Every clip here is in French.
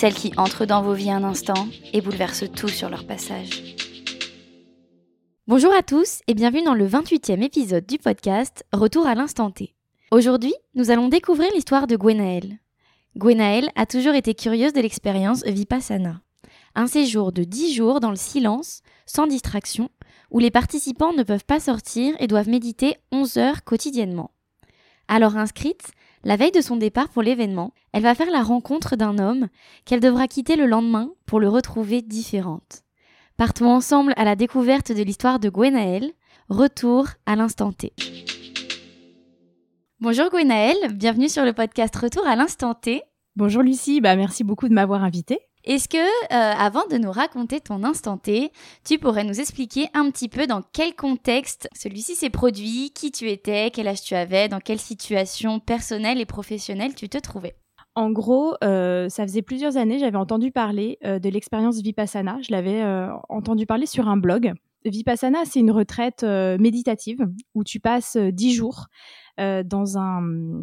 celles qui entrent dans vos vies un instant et bouleversent tout sur leur passage. Bonjour à tous et bienvenue dans le 28e épisode du podcast Retour à l'instant T. Aujourd'hui, nous allons découvrir l'histoire de Gwenaëlle. Gwenaëlle a toujours été curieuse de l'expérience Vipassana. Un séjour de 10 jours dans le silence, sans distraction, où les participants ne peuvent pas sortir et doivent méditer 11 heures quotidiennement. Alors inscrite, la veille de son départ pour l'événement, elle va faire la rencontre d'un homme qu'elle devra quitter le lendemain pour le retrouver différente. Partons ensemble à la découverte de l'histoire de Gwenaëlle. Retour à l'instant T. Bonjour Gwenaëlle, bienvenue sur le podcast Retour à l'instant T. Bonjour Lucie, bah merci beaucoup de m'avoir invitée. Est-ce que, euh, avant de nous raconter ton instant T, tu pourrais nous expliquer un petit peu dans quel contexte celui-ci s'est produit, qui tu étais, quel âge tu avais, dans quelle situation personnelle et professionnelle tu te trouvais? En gros, euh, ça faisait plusieurs années, j'avais entendu parler euh, de l'expérience Vipassana. Je l'avais entendu parler sur un blog. Vipassana, c'est une retraite méditative où tu passes 10 jours dans un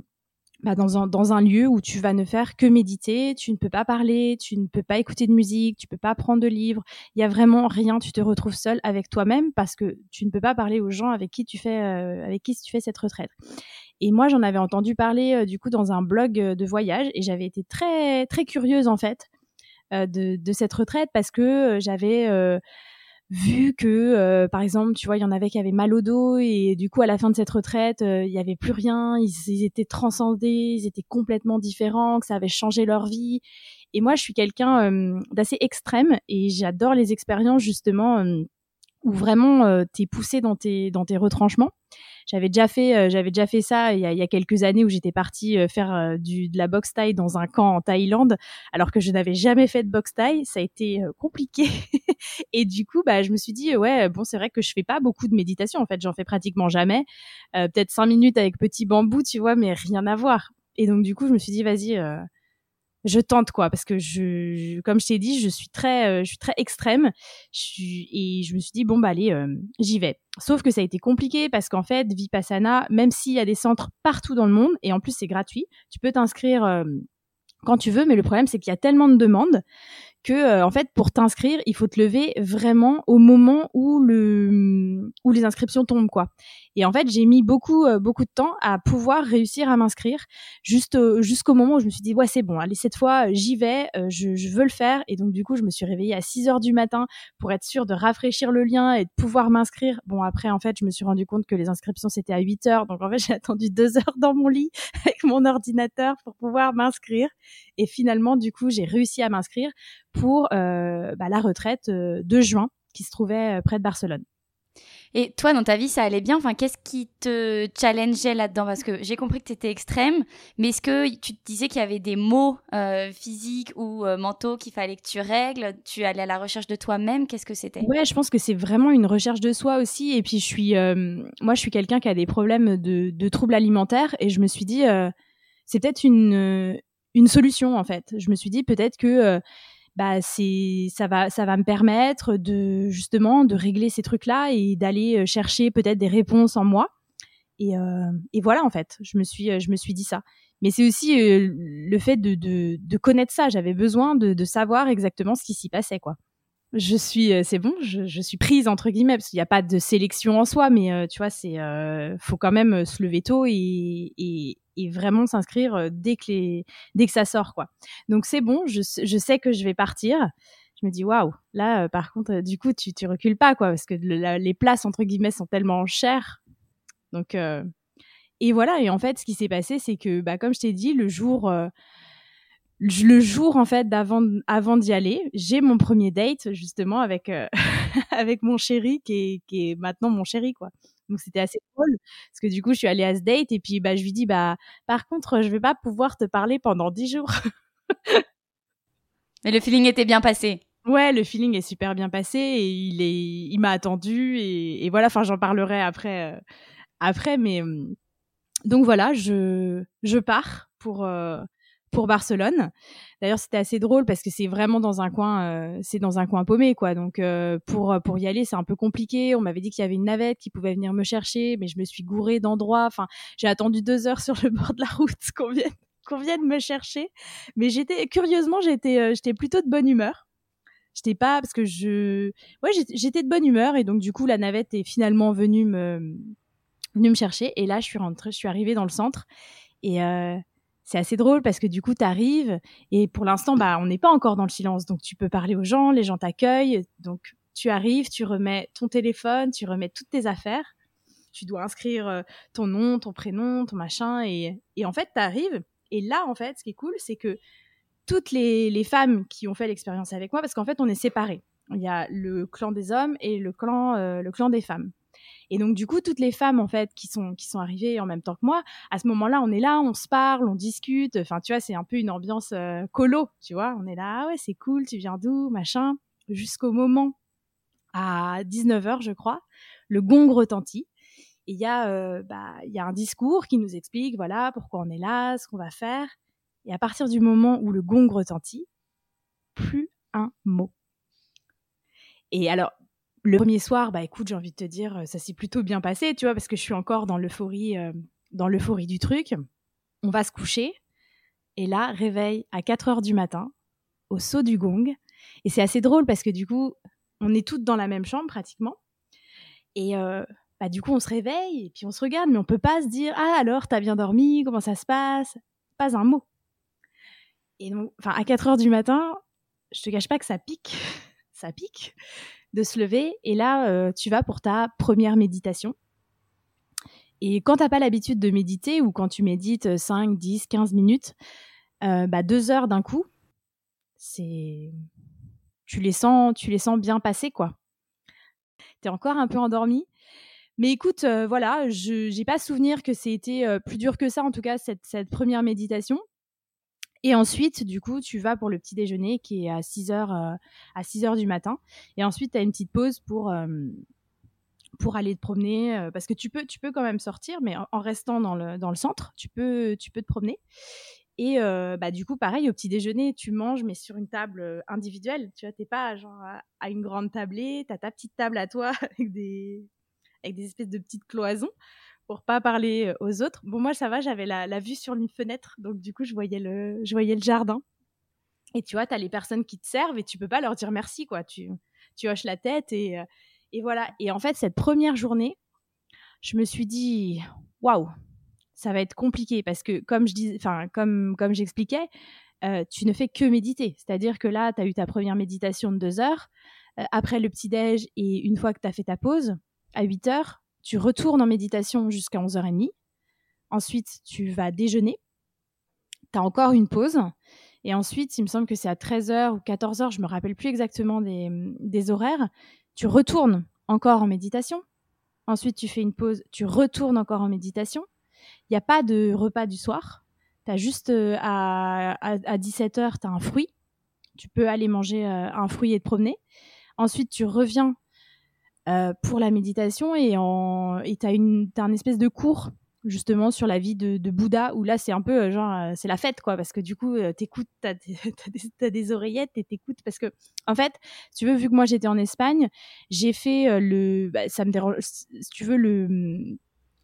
bah, dans, un, dans un lieu où tu vas ne faire que méditer, tu ne peux pas parler, tu ne peux pas écouter de musique, tu peux pas prendre de livres, il y a vraiment rien, tu te retrouves seul avec toi-même parce que tu ne peux pas parler aux gens avec qui tu fais euh, avec qui tu fais cette retraite. Et moi, j'en avais entendu parler euh, du coup dans un blog euh, de voyage et j'avais été très très curieuse en fait de, cette retraite parce que j'avais vu que, euh, par exemple, tu vois, il y en avait qui avaient mal au dos et du coup, à la fin de cette retraite, euh, il y avait plus rien, ils, ils étaient transcendés, ils étaient complètement différents, que ça avait changé leur vie. Et moi, je suis quelqu'un euh, d'assez extrême et j'adore les expériences justement euh, où vraiment euh, t'es poussé dans tes dans tes retranchements. J'avais déjà fait euh, j'avais déjà fait ça il y a, il y a quelques années où j'étais partie euh, faire euh, du de la boxe thaï dans un camp en Thaïlande alors que je n'avais jamais fait de boxe thaï, ça a été euh, compliqué. et du coup, bah je me suis dit ouais, bon, c'est vrai que je fais pas beaucoup de méditation en fait, j'en fais pratiquement jamais. Euh, peut-être cinq minutes avec petit bambou, tu vois, mais rien à voir. Et donc du coup, je me suis dit vas-y je tente quoi parce que je, comme je t'ai dit je suis très euh, je suis très extrême. Je suis, et je me suis dit bon bah allez euh, j'y vais. Sauf que ça a été compliqué parce qu'en fait Vipassana même s'il y a des centres partout dans le monde et en plus c'est gratuit tu peux t'inscrire euh, quand tu veux mais le problème c'est qu'il y a tellement de demandes que en fait pour t'inscrire il faut te lever vraiment au moment où le où les inscriptions tombent quoi et en fait j'ai mis beaucoup euh, beaucoup de temps à pouvoir réussir à m'inscrire juste euh, jusqu'au moment où je me suis dit ouais c'est bon allez cette fois euh, j'y vais je, veux le faire. Et donc du coup je me suis réveillée à 6 heures du matin pour être sûre de rafraîchir le lien et de pouvoir m'inscrire. Bon après en fait je me suis rendu compte que les inscriptions c'était à 8 heures. Donc en fait j'ai attendu deux heures dans mon lit avec mon ordinateur pour pouvoir m'inscrire. Et finalement du coup j'ai réussi à m'inscrire pour bah, la retraite de juin qui se trouvait près de Barcelone Et toi, dans ta vie, ça allait bien? Enfin, qu'est-ce qui te challengeait là-dedans? Parce que j'ai compris que tu étais extrême, mais est-ce que tu te disais qu'il y avait des mots euh, physiques ou euh, mentaux qu'il fallait que tu règles? Tu allais à la recherche de toi-même? Qu'est-ce que c'était? Ouais, je pense que c'est vraiment une recherche de soi aussi. Et puis je suis, euh, moi, je suis quelqu'un qui a des problèmes de, troubles alimentaires, et je me suis dit, c'est peut-être une une solution en fait. Je me suis dit peut-être que bah c'est ça va ça va me permettre de justement de régler ces trucs là et d'aller euh, chercher peut-être des réponses en moi. Et, euh, et voilà en fait, je me suis euh, je me suis dit ça. Mais c'est aussi euh, le fait de, de, de connaître ça. J'avais besoin de, de savoir exactement ce qui s'y passait quoi je suis euh, c'est bon je, suis prise entre guillemets parce qu'il n'y a pas de sélection en soi mais euh, tu vois c'est euh, faut quand même se lever tôt et, et, vraiment s'inscrire dès que dès que ça sort quoi. Donc c'est bon je, sais- que je vais partir. Je me dis waouh là par contre du coup tu tu recules pas quoi parce que les places entre guillemets sont tellement chères. Donc et voilà et en fait ce qui s'est passé c'est que bah comme je t'ai dit le jour le jour en fait d'avant avant d'y aller, j'ai mon premier date justement avec euh, avec mon chéri qui est qui est maintenant mon chéri quoi. Donc c'était assez drôle parce que du coup je suis allée à ce date et puis bah je lui dis bah par contre je vais pas pouvoir te parler pendant dix jours. Mais le feeling était bien passé. Ouais, le feeling est super bien passé et il est, il m'a attendu et, voilà. Enfin, j'en parlerai après, euh, après. Mais hum, donc voilà, je je pars pour euh, pour Barcelone. D'ailleurs, c'était assez drôle parce que c'est vraiment dans un coin, euh, c'est dans un coin paumé, quoi. Donc euh, pour pour y aller, c'est un peu compliqué. On m'avait dit qu'il y avait une navette qui pouvait venir me chercher, mais je me suis gourée d'endroits. Enfin, j'ai attendu deux heures sur le bord de la route qu'on vienne vienne me chercher. Mais j'étais curieusement, j'étais euh, j'étais plutôt de bonne humeur. J'étais pas parce que je, ouais, j'étais de bonne humeur et donc du coup la navette est finalement venue me me chercher et là je suis rentrée, je suis arrivée dans le centre et c'est assez drôle parce que du coup, tu arrives et pour l'instant, bah, on n'est pas encore dans le silence. Donc, tu peux parler aux gens, les gens t'accueillent. Donc, tu arrives, tu remets ton téléphone, tu remets toutes tes affaires. Tu dois inscrire euh, ton nom, ton prénom, ton machin. Et, en fait, tu arrives. Et là, en fait, ce qui est cool, c'est que toutes les, les, femmes qui ont fait l'expérience avec moi, parce qu'en fait, on est séparés. Il y a le clan des hommes et le clan, euh, le clan des femmes. Et donc, du coup, toutes les femmes, en fait, qui sont, qui sont arrivées en même temps que moi, à ce moment-là, on est là, on se parle, on discute. Enfin, tu vois, c'est un peu une ambiance euh, colo, tu vois. On est là, ah ouais, c'est cool, tu viens d'où, machin. Jusqu'au moment, à 19h, je crois, le gong retentit. Et il y, a, euh, bah, y a un discours qui nous explique, voilà, pourquoi on est là, ce qu'on va faire. Et à partir du moment où le gong retentit, plus un mot. Et alors, le premier soir, bah écoute, j'ai envie de te dire, euh, ça s'est plutôt bien passé, tu vois, parce que je suis encore dans l'euphorie, euh, dans l'euphorie du truc. On va se coucher, et là, réveil à 4 heures du matin, au saut du gong. Et c'est assez drôle parce que du coup, on est toutes dans la même chambre pratiquement. Et euh, bah, du coup, on se réveille et puis on se regarde, mais on peut pas se dire Ah, alors, t'as bien dormi Comment ça se passe? Pas un mot. Et donc, enfin, à 4 heures du matin, je te cache pas que ça pique. ça pique de se lever et là, euh, tu vas pour ta première méditation. Et quand tu n'as pas l'habitude de méditer ou quand tu médites 5, 10, 15 minutes, euh, bah, deux heures d'un coup, c'est tu les sens tu les sens bien passer quoi. Tu es encore un peu endormi. Mais écoute, euh, voilà, je n'ai pas souvenir que c'était plus dur que ça, en tout cas, cette, cette première méditation. Et ensuite, du coup, tu vas pour le petit déjeuner qui est à 6 heures, euh, à 6 heures du matin. Et ensuite, tu as une petite pause pour, euh, pour aller te promener. Euh, parce que tu peux, tu peux quand même sortir, mais en, restant dans le, dans le centre, tu peux, tu peux te promener. Et bah, du coup, pareil, au petit déjeuner, tu manges, mais sur une table individuelle. Tu vois, t'es pas genre à, une grande tablée, tu as ta petite table à toi avec des, avec des espèces de petites cloisons pour pas parler aux autres. Bon, moi, ça va, j'avais la, vue sur une fenêtre, donc du coup, je voyais le, le jardin. Et tu vois, tu as les personnes qui te servent et tu peux pas leur dire merci, quoi. Tu, tu hoches la tête et, et voilà. Et en fait, cette première journée, je me suis dit, waouh, ça va être compliqué parce que, comme je dis, enfin, comme, comme j'expliquais, tu ne fais que méditer. C'est-à-dire que là, tu as eu ta première méditation de deux heures. après le petit-déj et une fois que tu as fait ta pause, à 8 heures, tu retournes en méditation jusqu'à 11h30. Ensuite, tu vas déjeuner. Tu as encore une pause. Et ensuite, il me semble que c'est à 13h ou 14h, je me rappelle plus exactement des, horaires. Tu retournes encore en méditation. Ensuite, tu fais une pause, tu retournes encore en méditation. Il n'y a pas de repas du soir. Tu as juste euh, à, à, 17h, tu as un fruit. Tu peux aller manger euh, un fruit et te promener. Ensuite, tu reviens euh, pour la méditation et tu as, un espèce de cours justement sur la vie de, Bouddha où là c'est un peu euh, genre euh, c'est la fête quoi parce que du coup t'écoutes t'as des, des oreillettes et t'écoutes parce que en fait tu veux vu que moi j'étais en Espagne j'ai fait le bah, ça me dérange si tu veux le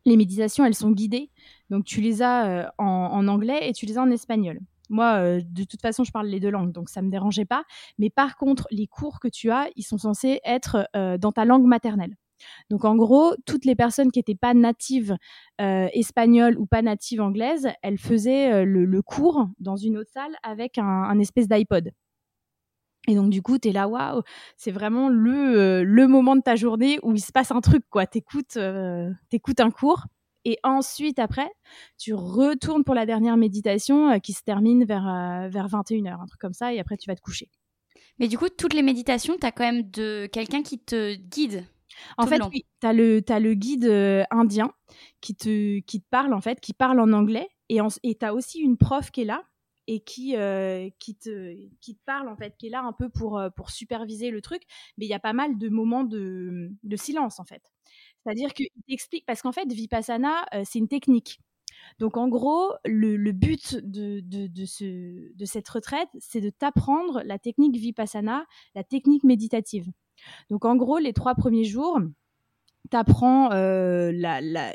les méditations elles sont guidées. Donc tu les as en, en, anglais et tu les as en espagnol moi, euh, de toute façon, je parle les deux langues, donc ça me dérangeait pas. Mais par contre, les cours que tu as, ils sont censés être euh, dans ta langue maternelle. Donc en gros, toutes les personnes qui n'étaient pas natives euh, espagnoles ou pas natives anglaises, elles faisaient le, cours dans une autre salle avec un, espèce d'iPod. Et donc du coup, tu es là, waouh, c'est vraiment le, le moment de ta journée où il se passe un truc, quoi. T'écoutes, écoutes un cours et ensuite, après, tu retournes pour la dernière méditation euh, qui se termine vers, euh, vers 21h, un truc comme ça, et après, tu vas te coucher. Mais du coup, toutes les méditations, tu as quand même de quelqu'un qui te guide. En fait, oui, tu as, le guide euh, indien qui te, qui te parle, en fait, qui parle en anglais. Et tu as aussi une prof qui est là, et qui, euh, qui, te, qui te parle, en fait, qui est là un peu pour, pour superviser le truc. Mais il y a pas mal de moments de, de silence, en fait. C'est-à-dire qu'il t'explique, parce qu'en fait, Vipassana, euh, c'est une technique. Donc en gros, le, but de, de, de, ce, de cette retraite, c'est de t'apprendre la technique Vipassana, la technique méditative. Donc en gros, les trois premiers jours, tu apprends euh,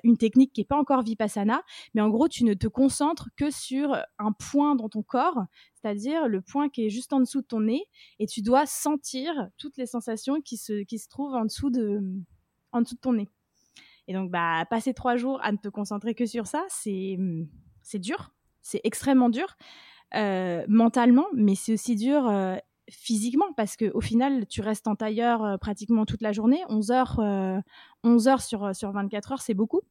une technique qui n'est pas encore Vipassana, mais en gros, tu ne te concentres que sur un point dans ton corps, c'est-à-dire le point qui est juste en dessous de ton nez, et tu dois sentir toutes les sensations qui se, qui se trouvent en dessous, de, en dessous de ton nez. Et donc, bah, passer trois jours à ne te concentrer que sur ça, c'est, c'est dur, c'est extrêmement dur euh, mentalement, mais c'est aussi dur euh, physiquement parce que au final tu restes en tailleur euh, pratiquement toute la journée. 11 heures euh, 11 heures sur sur 24 heures c'est beaucoup.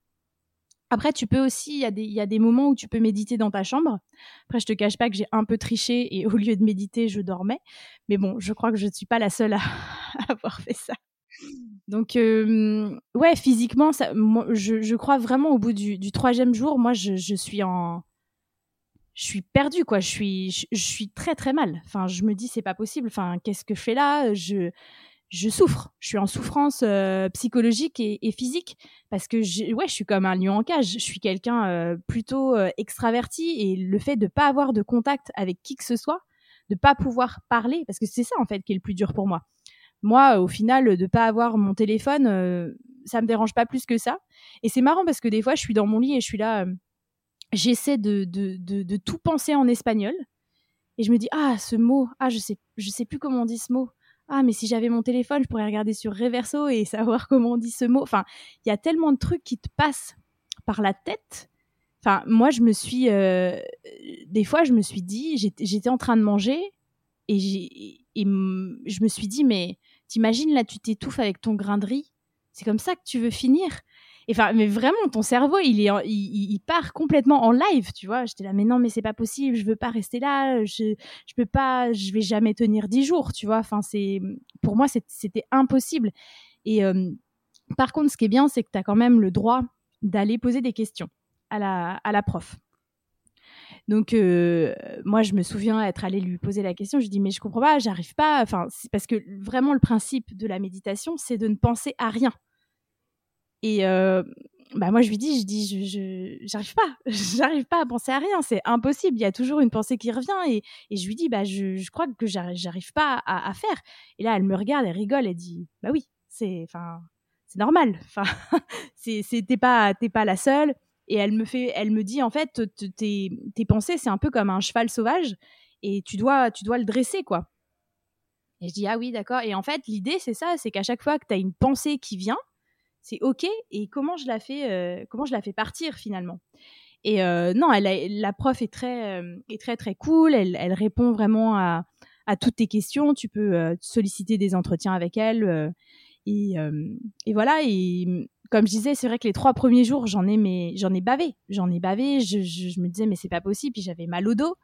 Après tu peux aussi il y y a des moments où tu peux méditer dans ta chambre. Après je te cache pas que j'ai un peu triché et au lieu de méditer je dormais. Mais bon je crois que je ne suis pas la seule à avoir fait ça donc euh, ouais physiquement ça moi, je, je crois vraiment au bout du, du troisième jour moi je, je suis en je suis perdue quoi. Je suis je, suis très très mal. Enfin je me dis c'est pas possible. Enfin qu'est-ce que je fais là? Je je souffre. Je suis en souffrance euh, psychologique et, et, physique parce que ouais je suis comme un lion en cage. Je suis quelqu'un euh, plutôt euh, extraverti et le fait de pas avoir de contact avec qui que ce soit de pas pouvoir parler parce que c'est ça en fait qui est le plus dur pour moi moi au final de pas avoir mon téléphone euh, ça me dérange pas plus que ça et c'est marrant parce que des fois je suis dans mon lit et je suis là euh, j'essaie de, de, de, tout penser en espagnol. Et je me dis, ah, ce mot, ah, je sais, je sais plus comment on dit ce mot. Ah, mais si j'avais mon téléphone, je pourrais regarder sur Reverso et savoir comment on dit ce mot. Enfin, il y a tellement de trucs qui te passent par la tête. Enfin, moi, je me suis, euh, des fois, je me suis dit, j'étais en train de manger et, et, et je me suis dit, mais t'imagines là, tu t'étouffes avec ton grain de riz. C'est comme ça que tu veux finir. Enfin mais vraiment ton cerveau il part complètement en live tu vois. J'étais là mais non mais c'est pas possible je veux pas rester là je je peux pas je vais jamais tenir dix jours tu vois. Enfin c'est pour moi c'était impossible. Et euh, par contre ce qui est bien c'est que tu as quand même le droit d'aller poser des questions à la à la prof donc euh, moi je me souviens être allée lui poser la question je dis mais je comprends pas j'arrive pas enfin c'est parce que vraiment le principe de la méditation c'est de ne penser à rien et euh, bah moi je lui dis, je dis, je, j'arrive pas, j'arrive pas à penser à rien, c'est impossible. Il y a toujours une pensée qui revient et, et je lui dis, bah je, je crois que j'arrive pas à, à, faire. Et là elle me regarde, elle rigole, elle dit, bah oui, c'est, enfin, c'est normal. Enfin, t'es pas, t'es pas la seule. Et elle me fait, elle me dit en fait, tes, pensées c'est un peu comme un cheval sauvage et tu dois, tu dois le dresser quoi. Et je dis ah oui d'accord. Et en fait l'idée c'est ça, c'est qu'à chaque fois que tu as une pensée qui vient c'est ok. Et comment je la fais euh, comment je la fais partir finalement? Et euh, non la prof est très euh, est très très cool. Elle, répond vraiment à, toutes tes questions. Tu peux solliciter des entretiens avec elle et, voilà comme je disais c'est vrai que les trois premiers jours j'en ai mais j'en ai bavé j'en ai bavé je, me disais mais c'est pas possible puis j'avais mal au dos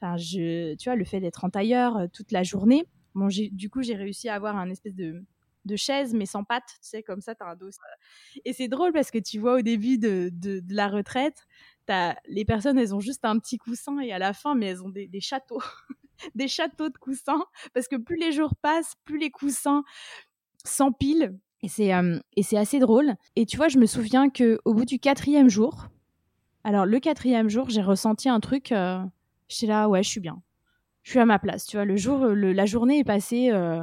enfin tu vois le fait d'être en tailleur toute la journée bon du coup j'ai réussi à avoir un espèce de de chaise mais sans pattes, tu sais, comme ça, tu as un dos. Et c'est drôle parce que tu vois au début de, de, la retraite, as, les personnes, elles ont juste un petit coussin et à la fin, mais elles ont des châteaux, des châteaux de coussins parce que plus les jours passent, plus les coussins s'empilent. Et c'est euh, et c'est assez drôle. Et tu vois, je me souviens que au bout du quatrième jour, alors le quatrième jour, j'ai ressenti un truc. Euh, J'étais là, ouais, je suis bien. Je suis à ma place. Tu vois, le jour, le, la journée est passée. Euh,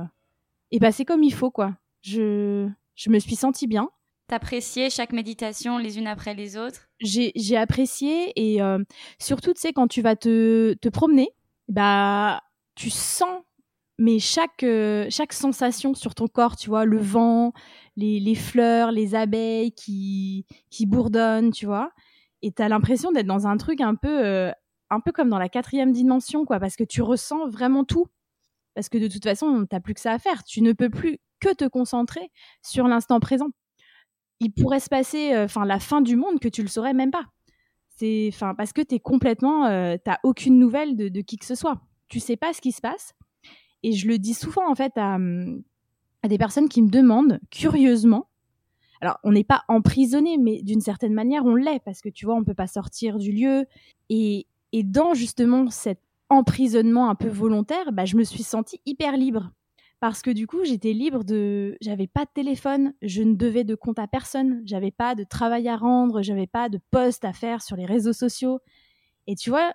bah c'est comme il faut quoi. Je je me suis sentie bien. T'appréciais chaque méditation les unes après les autres? J'ai j'ai apprécié et euh, surtout tu sais quand tu vas te te promener, bah tu sens mais chaque euh, chaque sensation sur ton corps, tu vois, le vent, les, les fleurs, les abeilles qui qui bourdonnent, tu vois, et t'as l'impression d'être dans un truc un peu euh, un peu comme dans la quatrième dimension quoi, parce que tu ressens vraiment tout parce que de toute façon, t'as plus que ça à faire. Tu ne peux plus que te concentrer sur l'instant présent. Il pourrait se passer, enfin, euh, la fin du monde que tu le saurais même pas. C'est, enfin, parce que t'es complètement, euh, t'as aucune nouvelle de, de, qui que ce soit. Tu sais pas ce qui se passe. Et je le dis souvent en fait à, à des personnes qui me demandent curieusement. Alors, on n'est pas emprisonné, mais d'une certaine manière, on l'est parce que tu vois, on peut pas sortir du lieu. Et, et dans justement cette emprisonnement un peu volontaire, bah, je me suis sentie hyper libre. Parce que du coup, j'étais libre de. J'avais pas de téléphone, je ne devais de compte à personne, j'avais pas de travail à rendre, j'avais pas de poste à faire sur les réseaux sociaux. Et tu vois,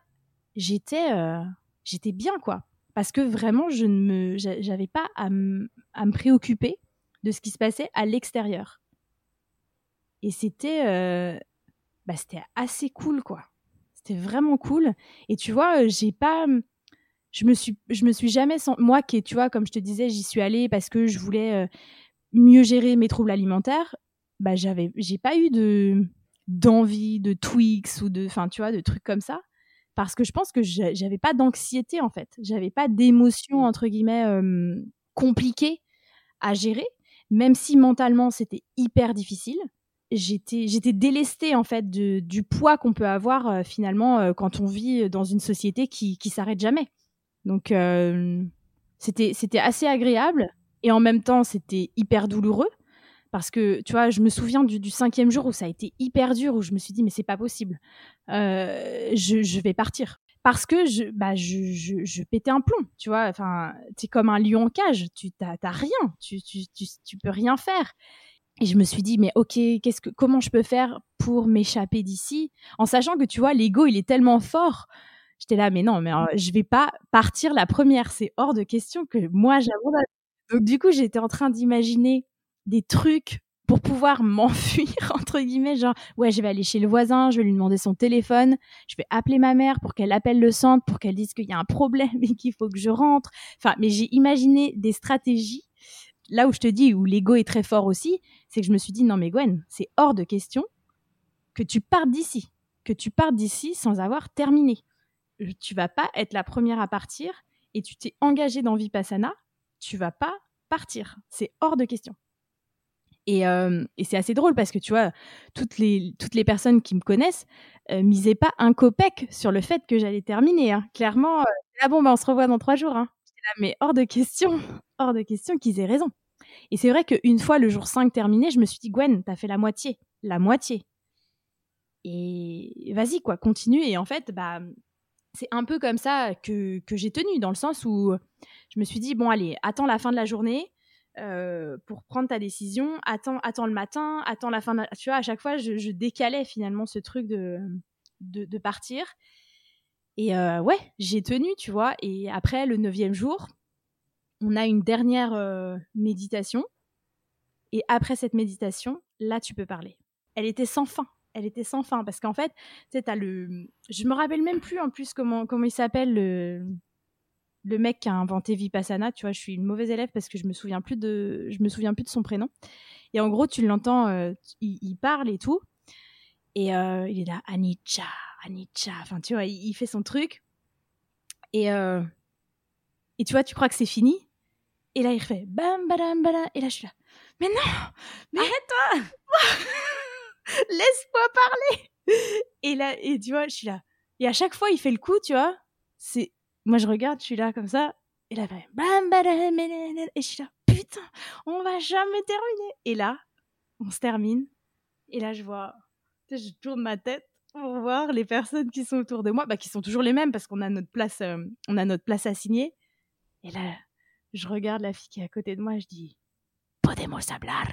j'étais euh, j'étais bien, quoi. Parce que vraiment, je ne me. J'avais pas à, me préoccuper de ce qui se passait à l'extérieur. Et c'était. Euh, bah, c'était assez cool, quoi. C'était vraiment cool. Et tu vois, j'ai pas je me suis je me suis jamais moi qui tu vois comme je te disais j'y suis allée parce que je voulais euh, mieux gérer mes troubles alimentaires bah j'avais j'ai pas eu de d'envie de tweaks ou de enfin tu vois de trucs comme ça parce que je pense que j'avais pas d'anxiété en fait. J'avais pas d'émotions entre guillemets euh, compliquées à gérer. Même si mentalement c'était hyper difficile j'étais j'étais délestée en fait de, du poids qu'on peut avoir euh, finalement quand on vit dans une société qui qui s'arrête jamais. Donc euh, c'était c'était assez agréable et en même temps c'était hyper douloureux parce que tu vois je me souviens du, cinquième jour où ça a été hyper dur où je me suis dit mais c'est pas possible. Euh, je, vais partir. Parce que je bah je, je, pétais un plomb tu vois. Enfin es comme un lion en cage. Tu t'as rien. Tu, tu, tu, peux rien faire. Et je me suis dit, mais ok, qu'est-ce que, comment je peux faire pour m'échapper d'ici? En sachant que tu vois, l'ego, il est tellement fort. J'étais là, mais non, mais euh, je vais pas partir la première. C'est hors de question que moi j'abandonne. Donc du coup, j'étais en train d'imaginer des trucs pour pouvoir m'enfuir entre guillemets genre ouais je vais aller chez le voisin je vais lui demander son téléphone je vais appeler ma mère pour qu'elle appelle le centre pour qu'elle dise qu'il y a un problème et qu'il faut que je rentre enfin mais j'ai imaginé des stratégies là où je te dis où l'ego est très fort aussi c'est que je me suis dit non mais Gwen c'est hors de question que tu partes d'ici que tu partes d'ici sans avoir terminé tu vas pas être la première à partir et tu t'es engagé dans Vipassana, tu vas pas partir. C'est hors de question. Et, euh, c'est assez drôle parce que tu vois, toutes les, toutes les personnes qui me connaissent euh, misaient pas un copec sur le fait que j'allais terminer. Hein. Clairement, euh, bon, bah, on se revoit dans trois jours. Hein. Mais hors de question, hors de question qu'ils aient raison. Et c'est vrai qu'une fois le jour 5 terminé, je me suis dit, Gwen, t'as fait la moitié. La moitié. Et vas-y, quoi, continue. Et en fait, bah, c'est un peu comme ça que, j'ai tenu, dans le sens où je me suis dit, bon, allez, attends la fin de la journée euh, pour prendre ta décision, attends, attends le matin, attends la fin de la... Tu vois, à chaque fois, je, décalais finalement ce truc de, de, partir. Et euh, ouais, j'ai tenu, tu vois. Et après, le neuvième jour, on a une dernière euh, méditation. Et après cette méditation, là, tu peux parler. Elle était sans fin elle était sans fin parce qu'en fait, tu sais, le. Je me rappelle même plus en plus comment, comment il s'appelle le, le mec qui a inventé Vipassana. Tu vois, je suis une mauvaise élève parce que je me souviens plus de, je me souviens plus de son prénom. Et en gros, tu l'entends, euh, il, parle et tout. Et euh, il est là, Anicca, Anicca. Enfin, tu vois, il, fait son truc. Et, euh, et tu vois, tu crois que c'est fini. Et là, il refait bam, badam, badam. Et là, je suis là. Mais non Mais arrête-toi laisse-moi parler. Et là, et tu vois, je suis là. Et à chaque fois, il fait le coup, tu vois. C'est, moi, je regarde, je suis là comme ça. Et là, et je suis là, putain, on va jamais terminer. Et là, on se termine. Et là, je vois, je tourne ma tête pour voir les personnes qui sont autour de moi, bah, qui sont toujours les mêmes parce qu'on a notre place, euh, on a notre place assignée. Et là, je regarde la fille qui est à côté de moi, je dis, podemos hablar?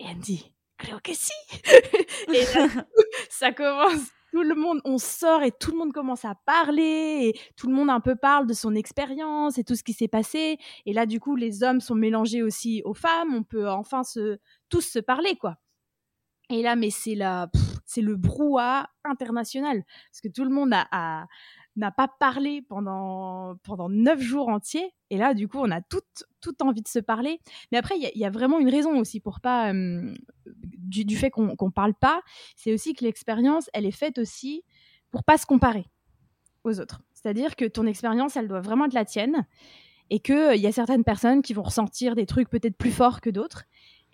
Et elle me dit, creo que si. et ça commence, tout le monde, on sort et tout le monde commence à parler et tout le monde un peu parle de son expérience et tout ce qui s'est passé. Et là, du coup, les hommes sont mélangés aussi aux femmes. On peut enfin se, tous se parler, quoi. Et là, mais c'est la, c'est le brouhaha international parce que tout le monde n'a pas parlé pendant, pendant neuf jours entiers. Et là, du coup, on a toute, toute envie de se parler. Mais après, il y, a vraiment une raison aussi pour pas, du, fait qu'on ne parle pas. C'est aussi que l'expérience, elle est faite aussi pour pas se comparer aux autres. C'est-à-dire que ton expérience, elle doit vraiment être la tienne. Et qu'il y a certaines personnes qui vont ressentir des trucs peut-être plus forts que d'autres.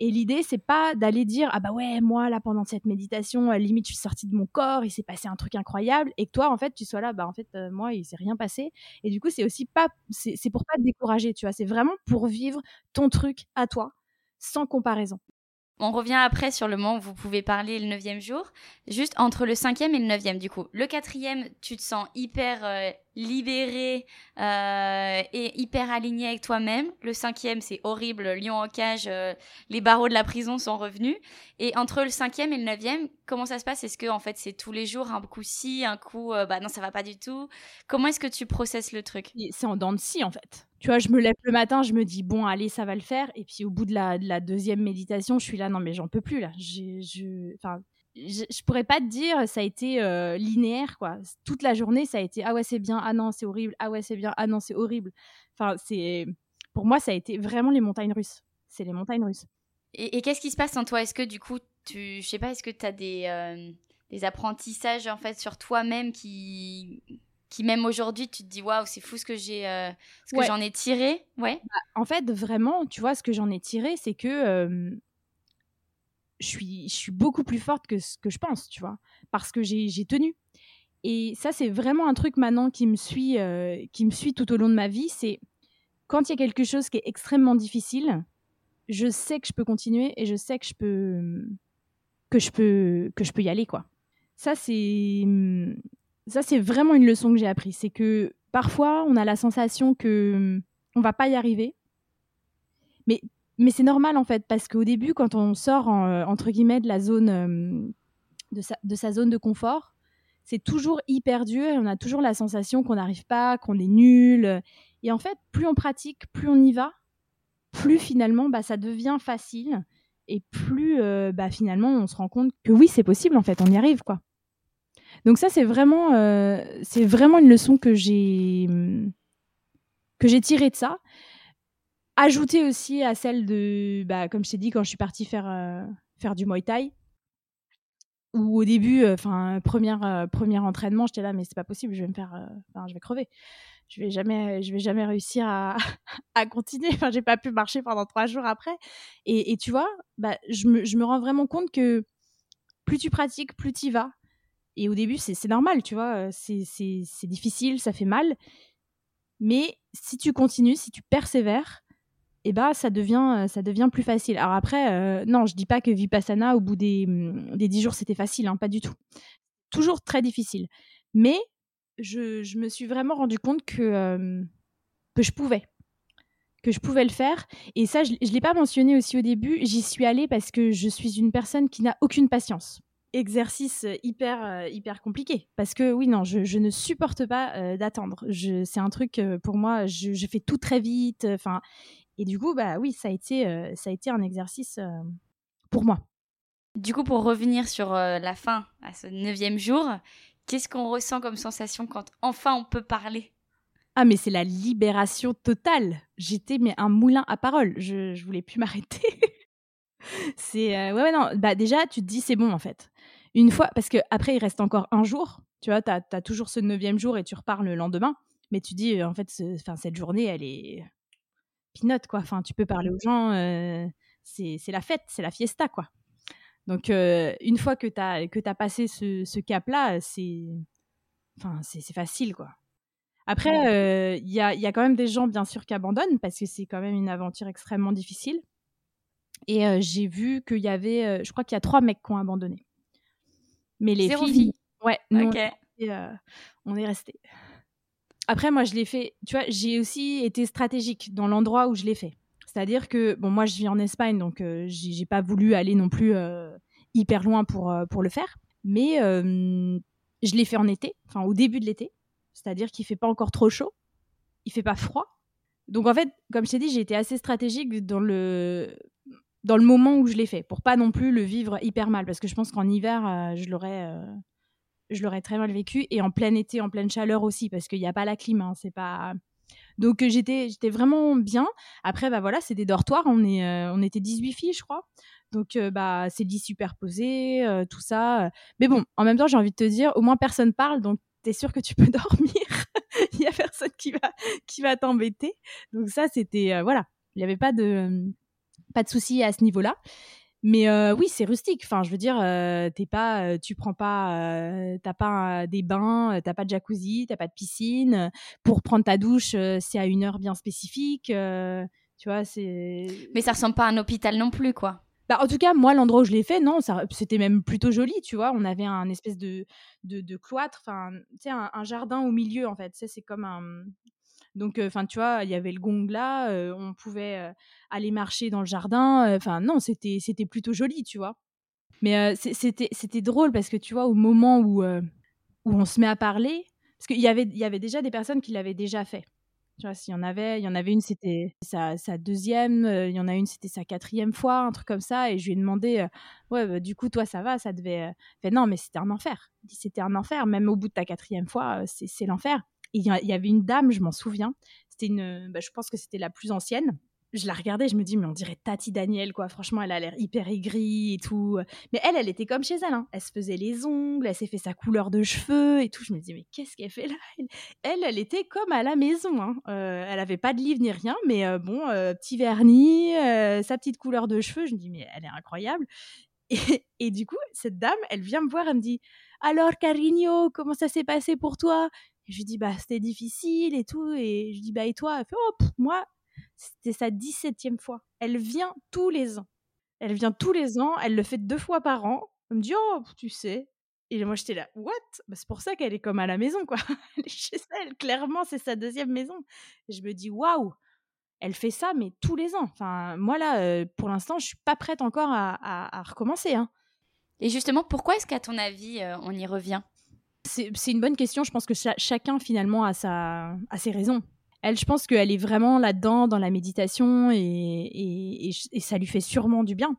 Et l'idée, c'est pas d'aller dire ah bah ouais moi là pendant cette méditation, à limite je suis sortie de mon corps, il s'est passé un truc incroyable, et que toi en fait tu sois là bah en fait euh, moi il s'est rien passé. Et du coup c'est aussi pas c'est pour pas te décourager, tu vois, c'est vraiment pour vivre ton truc à toi sans comparaison. On revient après sur le moment où vous pouvez parler le neuvième jour. Juste entre le cinquième et le neuvième, du coup. Le quatrième, tu te sens hyper euh, libéré euh, et hyper aligné avec toi-même. Le cinquième, c'est horrible, lion en cage, euh, les barreaux de la prison sont revenus. Et entre le cinquième et le neuvième, comment ça se passe? Est-ce que en fait c'est tous les jours, un coup si, un coup bah non ça va pas du tout? Comment est-ce que tu processes le truc? C'est en dents de scie en fait. Tu vois, je me lève le matin, je me dis bon allez ça va le faire, et puis au bout de la, de la deuxième méditation, je suis là non mais j'en peux plus là. Je, enfin, je, je, pourrais pas te dire ça a été euh, linéaire quoi. Toute la journée ça a été ah ouais c'est bien, ah non c'est horrible, ah ouais c'est bien, ah non c'est horrible. Enfin c'est pour moi ça a été vraiment les montagnes russes. C'est les montagnes russes. Et, et qu'est-ce qui se passe en toi? Est-ce que du coup tu, je sais pas, est-ce que tu as des euh, des apprentissages en fait sur toi-même qui qui même aujourd'hui tu te dis waouh c'est fou ce que j'ai euh, ce que j'en ai tiré ouais Bah, en fait, vraiment, tu vois, ce que j'en ai tiré, c'est que euh, je, suis, je suis beaucoup plus forte que ce que je pense, tu vois, parce que j'ai j'ai tenu. Et ça, c'est vraiment un truc maintenant qui me suit, euh, qui me suit tout au long de ma vie. C'est quand il y a quelque chose qui est extrêmement difficile, je sais que je peux continuer et je sais que je peux que je peux que je peux y aller, quoi. Ça, c'est ça, c'est vraiment une leçon que j'ai appris. C'est que parfois, on a la sensation que on va pas y arriver. Mais, mais c'est normal en fait, parce qu'au début, quand on sort euh, entre guillemets de la zone euh, de, sa, zone de confort, c'est toujours hyper dur on a toujours la sensation qu'on n'arrive pas, qu'on est nul. Et en fait, plus on pratique, plus on y va, plus finalement bah, ça devient facile et plus euh, bah, finalement on se rend compte que oui, c'est possible en fait, on y arrive quoi. Donc ça, c'est vraiment, euh, vraiment une leçon que j'ai que j'ai tirée de ça. Ajouter aussi à celle de, bah, comme je t'ai dit, quand je suis partie faire, euh, faire du Muay Thai, où au début, enfin, première, euh, premier entraînement, j'étais là, mais c'est pas possible, je vais me faire, euh, enfin, je vais crever. Je vais jamais, je vais jamais réussir à, à continuer. Enfin, j'ai pas pu marcher pendant trois jours après. Et, tu vois, bah, je me, je me rends vraiment compte que plus tu pratiques, plus tu vas. Et au début, c'est normal, tu vois, c'est difficile, ça fait mal. Mais si tu continues, si tu persévères, eh ben, ça devient, ça devient plus facile. Alors après, non, je dis pas que Vipassana, au bout des, hum, des 10 jours, c'était facile, hein, pas du tout. Toujours très difficile. Mais je, je me suis vraiment rendu compte que, que je pouvais. Que je pouvais le faire. Et ça, je ne l'ai pas mentionné aussi au début. J'y suis allée parce que je suis une personne qui n'a aucune patience. Exercice euh, hyper, euh, hyper compliqué. Parce que oui, non, je, je ne supporte pas euh, d'attendre. Je- C'est un truc, euh, pour moi, je, je fais tout très vite. Enfin, et du coup, bah oui, ça a été, euh, ça a été un exercice pour moi. Du coup, pour revenir sur la fin, à ce neuvième jour, qu'est-ce qu'on ressent comme sensation quand enfin on peut parler? Ah, mais c'est la libération totale. J'étais mais un moulin à parole. Je, je voulais plus m'arrêter. c'est euh, ouais, ouais, non. Bah déjà, tu te dis c'est bon en fait. Une fois, parce que après il reste encore un jour. Tu vois, t'as as toujours ce neuvième jour et tu repars le lendemain. Mais tu dis en fait, ce- enfin cette journée, elle est pinote quoi. Enfin, tu peux parler aux gens. euh, c'est la fête, c'est la fiesta quoi. Donc euh, une fois que t'as que t'as passé ce, ce cap là, c'est enfin facile quoi. Après, euh, il y, a, y a quand même des gens, bien sûr, qui abandonnent parce que c'est quand même une aventure extrêmement difficile. Et euh, j'ai vu qu'il y avait, euh, je crois qu'il y a trois mecs qui ont abandonné. Mais les Zéro filles, fille. ouais, nous, euh, on est resté. Après, moi, je l'ai fait. Tu vois, j'ai aussi été stratégique dans l'endroit où je l'ai fait. C'est-à-dire que, bon, moi, je vis en Espagne, donc euh, j'ai pas voulu aller non plus euh, hyper loin pour, euh, pour le faire. Mais euh, je l'ai fait en été, enfin au début de l'été. C'est-à-dire qu'il fait pas encore trop chaud, il fait pas froid. Donc en fait, comme je t'ai dit, j'ai été assez stratégique dans le dans le moment où je l'ai fait, pour pas non plus le vivre hyper mal, parce que je pense qu'en hiver, euh, je l'aurais euh, je l'aurais très mal vécu, et en plein été, en pleine chaleur aussi, parce qu'il n'y a pas la clim, hein, c'est pas. Donc euh, j'étais j'étais vraiment bien. Après bah voilà, c'est des dortoirs, on est on était 18 filles, je crois. Donc bah c'est lits superposés, tout ça. Mais bon, en même temps, j'ai envie de te dire, au moins personne parle, donc t'es sûr que tu peux dormir. Il y a personne qui va qui va t'embêter. Donc ça, c'était voilà, il n'y avait pas de pas de souci à ce niveau-là. Mais euh, oui, c'est rustique. Enfin, je veux dire, euh, t'es pas, euh, tu prends pas, euh, t'as pas des bains, t'as pas de jacuzzi, t'as pas de piscine. Pour prendre ta douche, c'est à une heure bien spécifique. tu vois, c'est. Mais ça ressemble pas à un hôpital non plus, quoi. Bah, en tout cas, moi, l'endroit où je l'ai fait, non, c'était même plutôt joli, tu vois. On avait un espèce de, de, de cloître, enfin, tu sais, un, un jardin au milieu, en fait. C'est comme un. Donc, enfin, tu vois, il y avait le gong là, euh, on pouvait euh, aller marcher dans le jardin. euh, Enfin, non, c'était, c'était plutôt joli, tu vois. Mais euh, c'était, c'était drôle parce que, tu vois, au moment où, euh, où on se met à parler, parce qu'il y avait, il y avait déjà des personnes qui l'avaient déjà fait. Tu vois, s'il y en avait, il y en avait une, c'était sa, sa deuxième, euh, il y en a une, c'était sa quatrième fois, un truc comme ça. Et je lui ai demandé, euh, ouais, bah, du coup, toi, ça va, ça devait. euh, fait, non, mais c'était un enfer. C'était un enfer, même au bout de ta quatrième fois, euh, c'est l'enfer. Il y, avait une dame, je m'en souviens, c'était une, bah, je pense que c'était la plus ancienne. Je la regardais, je me dis, mais on dirait Tati Daniel, quoi. Franchement, elle a l'air hyper aigrie et tout. Mais elle, elle était comme chez elle. hein. Elle se faisait les ongles, elle s'est fait sa couleur de cheveux et tout. Je me dis, mais qu'est-ce qu'elle fait là elle, elle, était comme à la maison. hein. Euh, elle avait pas de livre ni rien, mais euh, bon, euh, petit vernis, euh, sa petite couleur de cheveux. Je me dis, mais elle est incroyable. Et, et du coup, cette dame, elle vient me voir, elle me dit, alors Carigno, comment ça s'est passé pour toi? Je lui dis, bah c'était difficile et tout. Et je dis, bah et toi? Elle fait, oh, moi, c'était sa 17e fois. Elle vient tous les ans. Elle vient tous les ans, elle le fait deux fois par an. Elle me dit, oh, tu sais. Et moi, j'étais là, what? Bah, C'est pour ça qu'elle est comme à la maison, quoi. Elle est chez elle, clairement, c'est sa deuxième maison. Je me dis, waouh Elle fait ça, mais tous les ans. Enfin, moi, là, euh, pour l'instant, je suis pas prête encore à recommencer. Hein. Et justement, pourquoi est-ce qu'à ton avis, euh, on y revient? C'est une bonne question. Je pense que cha- chacun, finalement, a, sa, a ses raisons. Elle, je pense qu'elle est vraiment là-dedans, dans la méditation, et, ça lui fait sûrement du bien.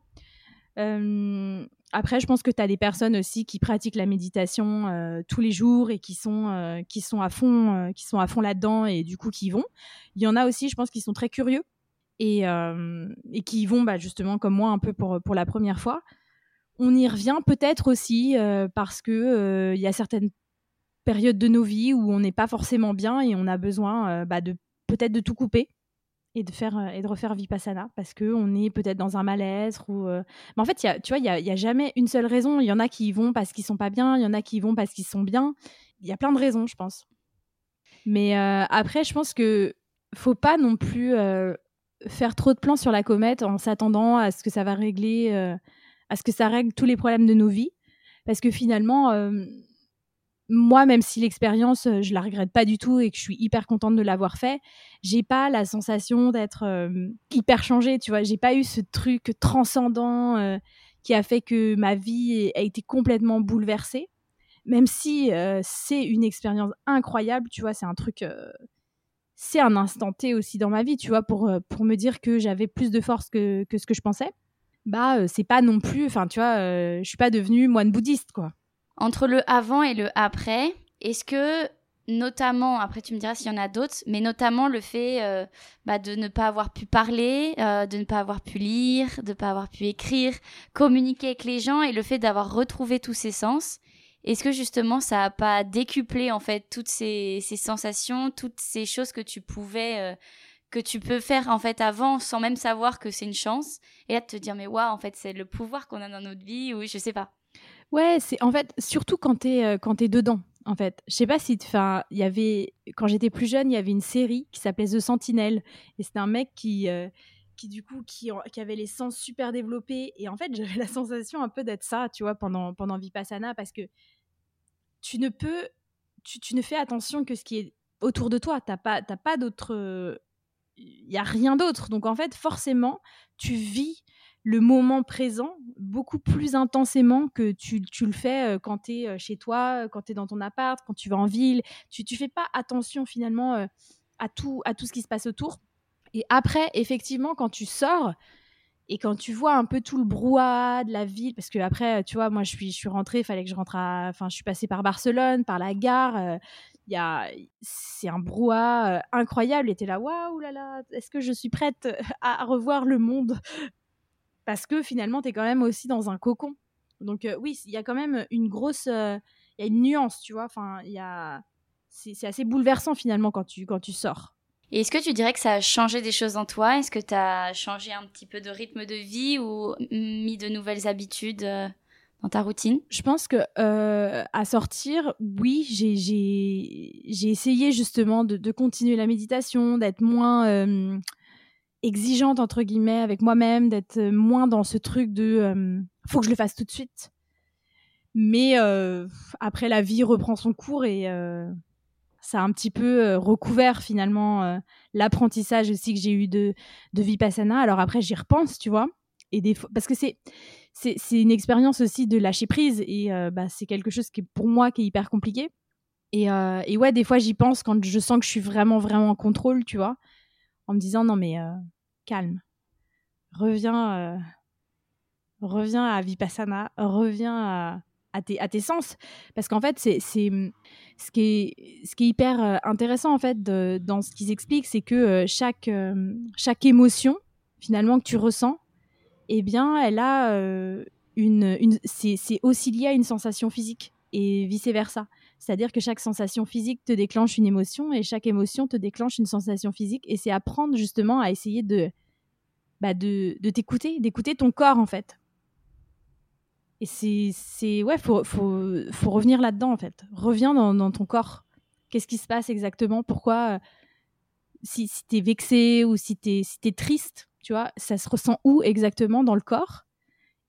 Euh, après, je pense que tu as des personnes aussi qui pratiquent la méditation euh, tous les jours et qui sont, euh, qui sont à fond, qui sont à fond là-dedans et du coup qui vont. Il y en a aussi, je pense, qui sont très curieux et, et qui y vont bah, justement comme moi un peu pour, pour la première fois. On y revient peut-être aussi euh, parce que euh, il y a certaines périodes de nos vies où on n'est pas forcément bien et on a besoin euh, bah, de peut-être de tout couper et de faire et de refaire vipassana parce que on est peut-être dans un mal-être ou mais en fait y a, tu vois il y a, jamais une seule raison. Il y en a qui y vont parce qu'ils sont pas bien il y en a qui y vont parce qu'ils sont bien. Il y a plein de raisons je pense. Mais après je pense que faut pas non plus faire trop de plans sur la comète en s'attendant à ce que ça va régler à ce que ça règle tous les problèmes de nos vies parce que finalement euh, moi, même si l'expérience, euh, je la regrette pas du tout et que je suis hyper contente de l'avoir fait, j'ai pas la sensation d'être euh, hyper changée, tu vois. J'ai pas eu ce truc transcendant qui a fait que ma vie a été complètement bouleversée. Même si c'est une expérience incroyable, tu vois, c'est un truc, c'est un instant T aussi dans ma vie, tu vois, pour, pour me dire que j'avais plus de force que, que ce que je pensais. Bah, euh, c'est pas non plus, enfin, tu vois, euh, je suis pas devenue moine bouddhiste, quoi. Entre le avant et le après, est-ce que notamment, après tu me diras s'il y en a d'autres, mais notamment le fait euh, bah, de ne pas avoir pu parler, de ne pas avoir pu lire, de ne pas avoir pu écrire, communiquer avec les gens et le fait d'avoir retrouvé tous ces sens, est-ce que justement ça n'a pas décuplé en fait toutes ces, sensations, toutes ces choses que tu pouvais, que tu peux faire en fait avant sans même savoir que c'est une chance et là de te dire mais waouh en fait c'est le pouvoir qu'on a dans notre vie ou je sais pas. Ouais, c'est en fait surtout quand t'es euh, quand t'es dedans. En fait, je sais pas si, enfin, il y avait quand j'étais plus jeune, il y avait une série qui s'appelait The Sentinel et c'était un mec qui euh, qui du coup qui, qui avait les sens super développés et en fait j'avais la sensation un peu d'être ça, tu vois, pendant pendant Vipassana parce que tu ne peux, tu, tu ne fais attention que ce qui est autour de toi. T'as pas t'as pas d'autre, il y a rien d'autre. Donc en fait forcément tu vis le moment présent beaucoup plus intensément que tu, tu le fais euh, quand tu es euh, chez toi, euh, quand tu es dans ton appart, quand tu vas en ville. Tu ne fais pas attention finalement à, tout, à tout ce qui se passe autour. Et après, effectivement, quand tu sors et quand tu vois un peu tout le brouhaha de la ville, parce que après, tu vois, moi je suis, je suis fallait que je rentre à. Enfin, je suis passée par Barcelone, par la gare. Y a, c'est un brouhaha euh, incroyable. Et t'es là, waouh là là, est-ce que je suis prête à revoir le monde? Parce que finalement, tu es quand même aussi dans un cocon. Donc euh, oui, il y a quand même une grosse... euh, Il y a une nuance, tu vois. Enfin, il y a... C'est assez bouleversant finalement quand tu, quand tu sors. Et est-ce que tu dirais que ça a changé des choses en toi? Est-ce que tu as changé un petit peu de rythme de vie ou mis de nouvelles habitudes euh, dans ta routine? Je pense que euh, à sortir, oui, j'ai- essayé justement de, continuer la méditation, d'être moins... euh, exigeante entre guillemets avec moi-même, d'être moins dans ce truc de faut que je le fasse tout de suite. Mais après, la vie reprend son cours et ça a un petit peu recouvert finalement l'apprentissage aussi que j'ai eu de, de Vipassana. Alors après, j'y repense, tu vois. Et des parce que c'est c'est une expérience aussi de lâcher prise et bah, c'est quelque chose qui est pour moi qui est hyper compliqué. Et, et ouais, des fois j'y pense quand je sens que je suis vraiment vraiment en contrôle, tu vois, en me disant non mais calme, reviens, reviens à Vipassana, reviens à, tes, à tes sens. Parce qu'en fait, c'est, ce, qui est, ce qui est hyper euh, intéressant en fait dans ce qu'ils expliquent, c'est que euh, chaque, euh, chaque émotion, finalement, que tu ressens, eh bien, elle a une, une c'est, aussi lié à une sensation physique et vice-versa. C'est-à-dire que chaque sensation physique te déclenche une émotion et chaque émotion te déclenche une sensation physique. Et c'est apprendre justement à essayer de, bah de, de t'écouter, d'écouter ton corps en fait. Et c'est, ouais, faut, faut, faut revenir là-dedans en fait. Reviens dans, ton corps. Qu'est-ce qui se passe exactement? Pourquoi euh, Si, si t'es vexé ou si t'es, si triste, tu vois, ça se ressent où exactement dans le corps?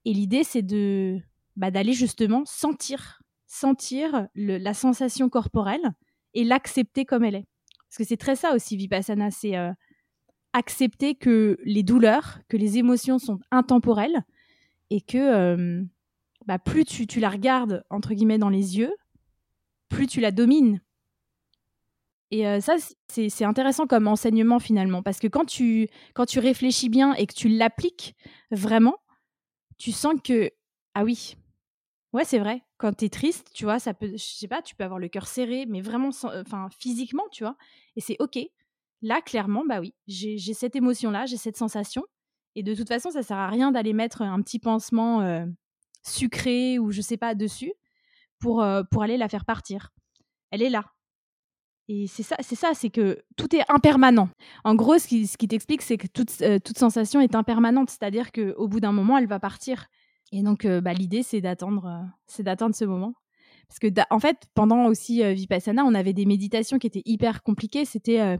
Et l'idée, c'est de bah, d'aller justement sentir, sentir le, la sensation corporelle et l'accepter comme elle est. Parce que c'est très ça aussi, Vipassana, c'est euh, accepter que les douleurs, que les émotions sont intemporelles et que bah, plus tu, tu, la regardes, entre guillemets, dans les yeux, plus tu la domines. Et ça, c'est intéressant comme enseignement finalement, parce que quand tu, quand tu réfléchis bien et que tu l'appliques vraiment, tu sens que, ah oui, ouais, c'est vrai, quand tu es triste, tu vois, ça peut, je sais pas, tu peux avoir le cœur serré, mais vraiment, enfin, physiquement, tu vois, et c'est ok. Là, clairement, bah oui, j'ai cette émotion-là, j'ai cette sensation, et de toute façon, ça sert à rien d'aller mettre un petit pansement sucrée ou je sais pas dessus pour, pour aller la faire partir. Elle est là. Et c'est ça, c'est ça, c'est que tout est impermanent. En gros, ce qui, t'explique, c'est que toute, euh, toute sensation est impermanente, c'est-à-dire qu'au bout d'un moment, elle va partir. Et donc, euh, bah, l'idée, c'est d'attendre, c'est d'attendre ce moment. Parce que, en fait, pendant aussi Vipassana, on avait des méditations qui étaient hyper compliquées. C'était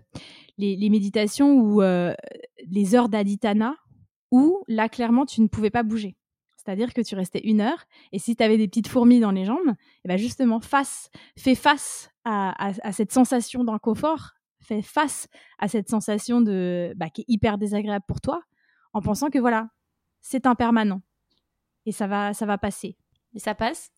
les, méditations où les heures d'aditana, où là, clairement, tu ne pouvais pas bouger c'est-à-dire que tu restais une heure, et si tu avais des petites fourmis dans les jambes, et eh ben justement, face, fais face à, cette sensation d'inconfort, fais face à cette sensation de, bah, qui est hyper désagréable pour toi, en pensant que voilà, c'est impermanent, et ça va, ça va passer. Et ça passe?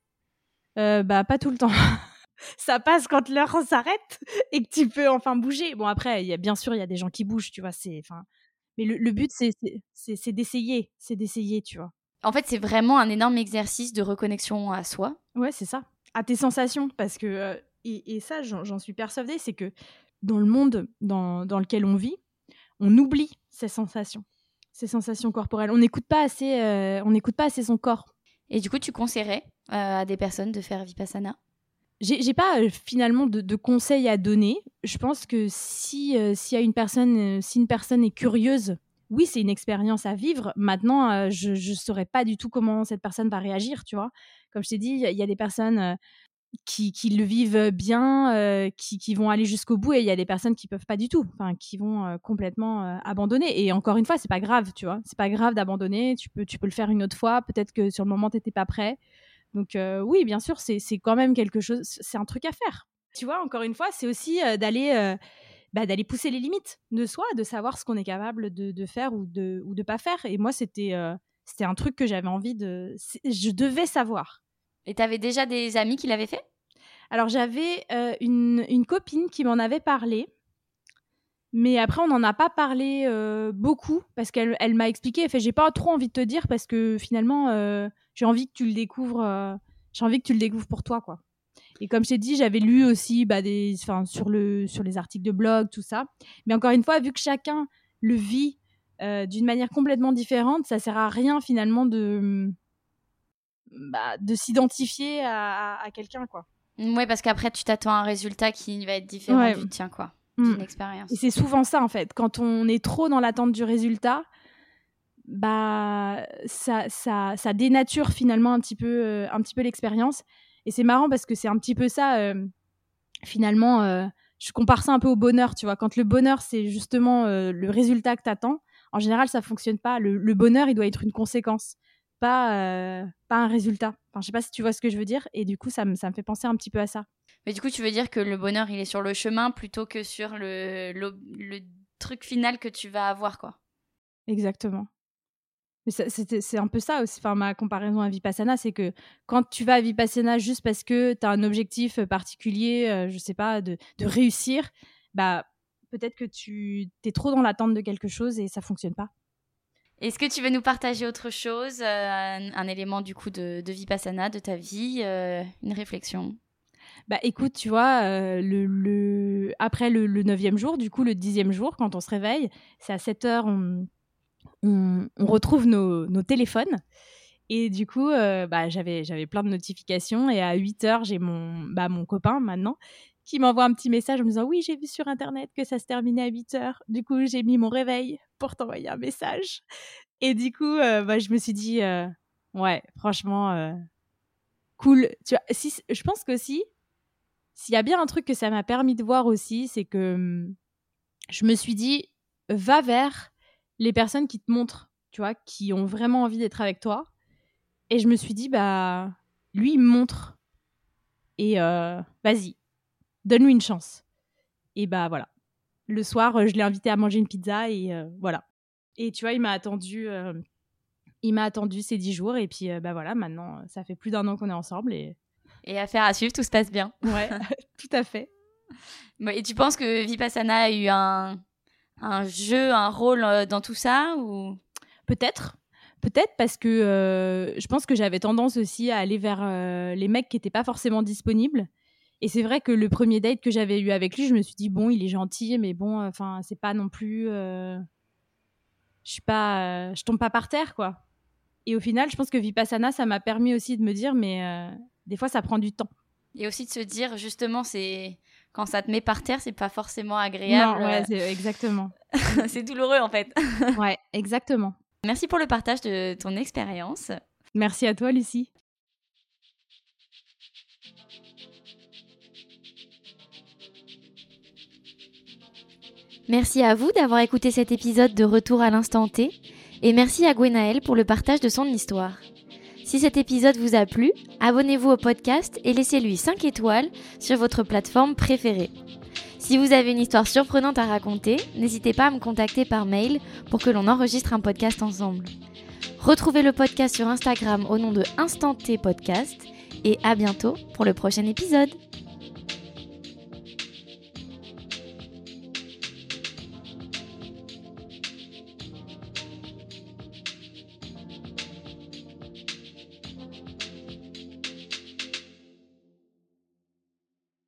Euh, Bah pas tout le temps. ça passe quand l'heure s'arrête et que tu peux enfin bouger. Bon après, y a, bien sûr, il y a des gens qui bougent, tu vois, c'est, enfin, mais le, le but c'est d'essayer, c'est d'essayer, tu vois. En fait, c'est vraiment un énorme exercice de reconnexion à soi. Ouais, c'est ça. À tes sensations. Parce que, euh, et, ça, j'en suis persuadée, c'est que dans le monde dans, lequel on vit, on oublie ces sensations, ces sensations corporelles. On n'écoute pas, assez, euh, on n'écoute pas assez son corps. Et du coup, tu conseillerais euh, à des personnes de faire Vipassana? J'ai pas finalement de, conseils à donner. Je pense que si, si une personne, si une personne est curieuse oui, c'est une expérience à vivre. Maintenant, euh, je ne saurais pas du tout comment cette personne va réagir, tu vois. Comme je t'ai dit, il y a des personnes euh, qui, le vivent bien, euh, qui, vont aller jusqu'au bout, et il y a des personnes qui peuvent pas du tout, qui vont complètement abandonner. Et encore une fois, c'est pas grave, tu vois. C'est pas grave d'abandonner. Tu peux, tu peux le faire une autre fois. Peut-être que sur le moment, tu n'étais pas prêt. Donc oui, bien sûr, c'est quand même quelque chose. C'est un truc à faire. Tu vois, encore une fois, c'est aussi d'aller bah, d'aller pousser les limites de soi, de savoir ce qu'on est capable de, faire ou de ou de pas faire. Et moi, c'était euh, c'était un truc que j'avais envie de, je devais savoir. Et tu avais déjà des amis qui l'avaient fait? Alors j'avais euh, une, une, copine qui m'en avait parlé. Mais après, on n'en a pas parlé euh, beaucoup parce qu'elle elle, m'a expliqué. Fait J'ai pas trop envie de te dire parce que finalement, j'ai envie que tu le découvres. j'ai envie que tu le découvres pour toi, quoi. Et comme je t'ai dit, j'avais lu aussi bah, des, sur, le, sur les articles de blog, tout ça. Mais encore une fois, vu que chacun le vit euh, d'une manière complètement différente, ça sert à rien finalement de, bah, de s'identifier à, quelqu'un, quoi. Oui, parce qu'après, tu t'attends à un résultat qui va être différent du tien, quoi. D'une mm. expérience. Et c'est souvent ça, en fait. Quand on est trop dans l'attente du résultat, bah, ça, ça, ça dénature finalement un petit peu, euh, un petit peu l'expérience. Et c'est marrant parce que c'est un petit peu ça, euh, finalement, euh, je compare ça un peu au bonheur, tu vois. Quand le bonheur, c'est justement euh, le résultat que tu attends, En général, ça fonctionne pas. Le, bonheur, il doit être une conséquence, pas, pas un résultat. Enfin, je sais pas si tu vois ce que je veux dire. Et du coup, ça me, ça me fait penser un petit peu à ça. Mais du coup, tu veux dire que le bonheur, il est sur le chemin plutôt que sur le, le, truc final que tu vas avoir, quoi. Exactement. Mais c'est un peu ça aussi. Enfin, ma comparaison à Vipassana, c'est que quand tu vas à Vipassana juste parce que tu as un objectif particulier, je euh, je sais pas, de, de réussir, bah peut-être que tu es trop dans l'attente de quelque chose et ça fonctionne pas. Est-ce que tu veux nous partager autre chose, euh, un, élément du coup de, de Vipassana, de ta vie, euh, une réflexion? Bah écoute, tu vois, euh, le, après le, neuvième jour, du coup le dixième jour, quand on se réveille, c'est à 7 heures, on, on, retrouve nos, téléphones. Et du coup, euh, bah, j'avais, plein de notifications. Et à 8 heures, j'ai mon, bah, mon copain maintenant qui m'envoie un petit message en me disant Oui, j'ai vu sur Internet que ça se terminait à 8 heures. Du coup, j'ai mis mon réveil pour t'envoyer un message. Et du coup, euh, bah, je me suis dit Ouais, franchement, cool. Tu si, je pense que si s'il y a bien un truc que ça m'a permis de voir aussi, c'est que hum, je me suis dit, va vers les personnes qui te montrent, tu vois, qui ont vraiment envie d'être avec toi. Et je me suis dit, bah, lui, il me montre. Et euh, vas-y, donne-lui une chance. Et bah voilà. Le soir, je l'ai invité à manger une pizza et euh, voilà. Et tu vois, il m'a attendu, euh, il m'a attendu ces dix jours et puis bah voilà, maintenant, ça fait plus d'un an qu'on est ensemble et et affaire à suivre, tout se passe bien. Ouais, tout à fait. Et tu penses que Vipassana a eu un, un jeu, un rôle euh, dans tout ça ou? Peut-être. Peut-être parce que euh, je pense que j'avais tendance aussi à aller vers euh, les mecs qui n'étaient pas forcément disponibles. Et c'est vrai que le premier date que j'avais eu avec lui, je me suis dit bon, il est gentil, mais bon, enfin, c'est pas non plus, je suis pas, je tombe pas par terre, quoi. Et au final, je pense que Vipassana, ça m'a permis aussi de me dire, mais des fois, ça prend du temps. Et aussi de se dire, justement, c'est quand ça te met par terre, c'est pas forcément agréable. Non, ouais, exactement. c'est douloureux en fait. ouais, exactement. Merci pour le partage de ton expérience. Merci à toi, Lucie. Merci à vous d'avoir écouté cet épisode de Retour à l'instant T et merci à Gwenaël pour le partage de son histoire. Si cet épisode vous a plu, abonnez-vous au podcast et laissez-lui 5 étoiles sur votre plateforme préférée. Si vous avez une histoire surprenante à raconter, n'hésitez pas à me contacter par mail pour que l'on enregistre un podcast ensemble. Retrouvez le podcast sur Instagram au nom de Instant T Podcast et à bientôt pour le prochain épisode.